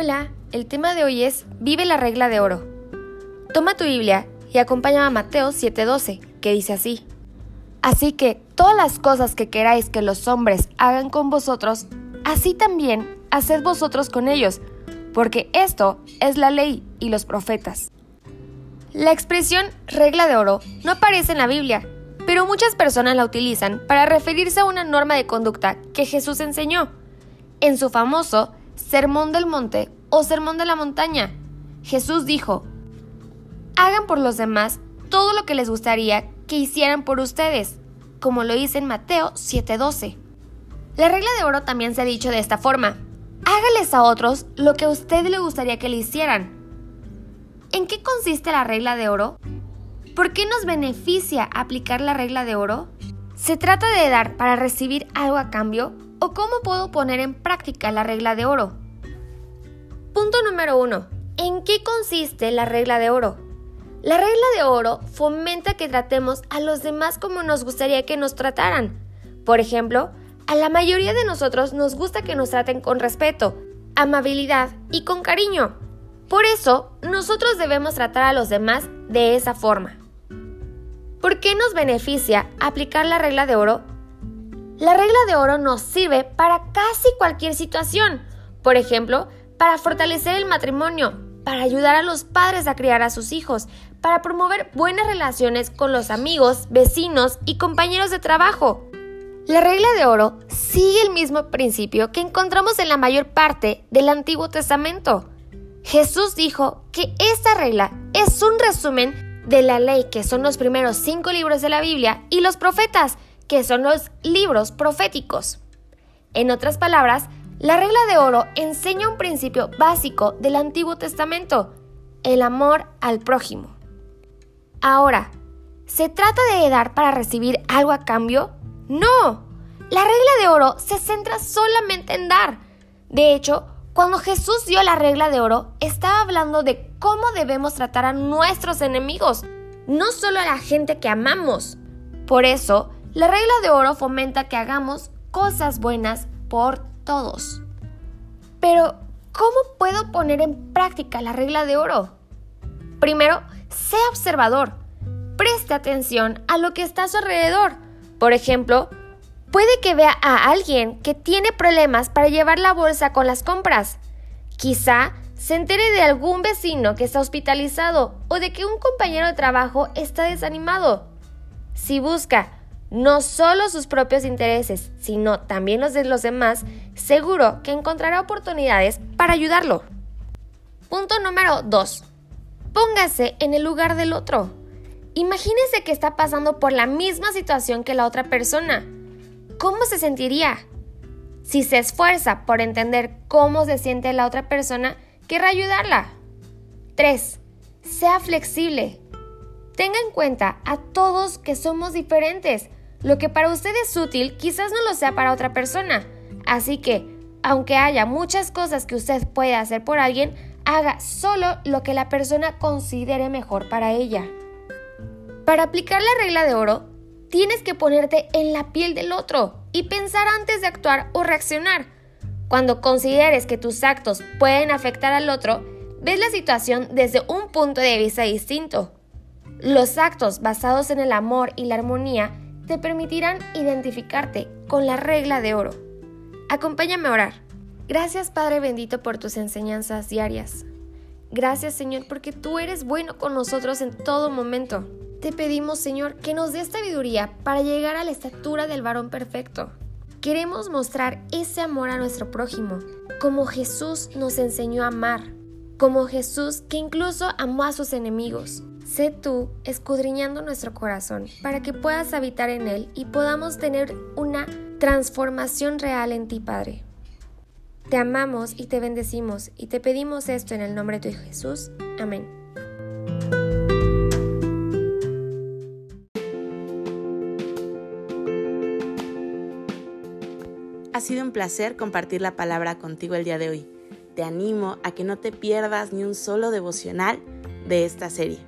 Hola, el tema de hoy es Vive la regla de oro. Toma tu Biblia y acompáñame a Mateo 7:12, que dice así. Así que todas las cosas que queráis que los hombres hagan con vosotros, así también haced vosotros con ellos, porque esto es la ley y los profetas. La expresión regla de oro no aparece en la Biblia, pero muchas personas la utilizan para referirse a una norma de conducta que Jesús enseñó. En su famoso Sermón del Monte o Sermón de la Montaña. Jesús dijo, hagan por los demás todo lo que les gustaría que hicieran por ustedes, como lo dice en Mateo 7:12. La regla de oro también se ha dicho de esta forma, hágales a otros lo que a usted le gustaría que le hicieran. ¿En qué consiste la regla de oro? ¿Por qué nos beneficia aplicar la regla de oro? ¿Se trata de dar para recibir algo a cambio ¿O cómo puedo poner en práctica la regla de oro? Punto número 1. ¿En qué consiste la regla de oro? La regla de oro fomenta que tratemos a los demás como nos gustaría que nos trataran. Por ejemplo, a la mayoría de nosotros nos gusta que nos traten con respeto, amabilidad y con cariño. Por eso, nosotros debemos tratar a los demás de esa forma. ¿Por qué nos beneficia aplicar la regla de oro la regla de oro nos sirve para casi cualquier situación. Por ejemplo, para fortalecer el matrimonio, para ayudar a los padres a criar a sus hijos, para promover buenas relaciones con los amigos, vecinos y compañeros de trabajo. La regla de oro sigue el mismo principio que encontramos en la mayor parte del Antiguo Testamento. Jesús dijo que esta regla es un resumen de la ley que son los primeros cinco libros de la Biblia y los profetas, que son los libros proféticos. En otras palabras, la regla de oro enseña un principio básico del Antiguo Testamento, el amor al prójimo. Ahora, ¿se trata de dar para recibir algo a cambio? No, la regla de oro se centra solamente en dar. De hecho, cuando Jesús dio la regla de oro, estaba hablando de cómo debemos tratar a nuestros enemigos, no solo a la gente que amamos. Por eso, la regla de oro fomenta que hagamos cosas buenas por todos. Pero, ¿cómo puedo poner en práctica la regla de oro? Primero, sea observador. Preste atención a lo que está a su alrededor. Por ejemplo, puede que vea a alguien que tiene problemas para llevar la bolsa con las compras. Quizá se entere de algún vecino que está hospitalizado o de que un compañero de trabajo está desanimado. Si busca no solo sus propios intereses, sino también los de los demás, seguro que encontrará oportunidades para ayudarlo. Punto número 2. Póngase en el lugar del otro. Imagínese que está pasando por la misma situación que la otra persona. ¿Cómo se sentiría? Si se esfuerza por entender cómo se siente la otra persona, querrá ayudarla. 3. Sea flexible. Tenga en cuenta a todos que somos diferentes lo que para usted es útil quizás no lo sea para otra persona. Así que, aunque haya muchas cosas que usted puede hacer por alguien, haga solo lo que la persona considere mejor para ella. Para aplicar la regla de oro, tienes que ponerte en la piel del otro y pensar antes de actuar o reaccionar. Cuando consideres que tus actos pueden afectar al otro, ves la situación desde un punto de vista distinto. Los actos basados en el amor y la armonía te permitirán identificarte con la regla de oro. Acompáñame a orar. Gracias Padre bendito por tus enseñanzas diarias. Gracias Señor porque tú eres bueno con nosotros en todo momento. Te pedimos Señor que nos dé sabiduría para llegar a la estatura del varón perfecto. Queremos mostrar ese amor a nuestro prójimo, como Jesús nos enseñó a amar, como Jesús que incluso amó a sus enemigos. Sé tú escudriñando nuestro corazón para que puedas habitar en él y podamos tener una transformación real en ti, Padre. Te amamos y te bendecimos y te pedimos esto en el nombre de tu Jesús. Amén. Ha sido un placer compartir la palabra contigo el día de hoy. Te animo a que no te pierdas ni un solo devocional de esta serie.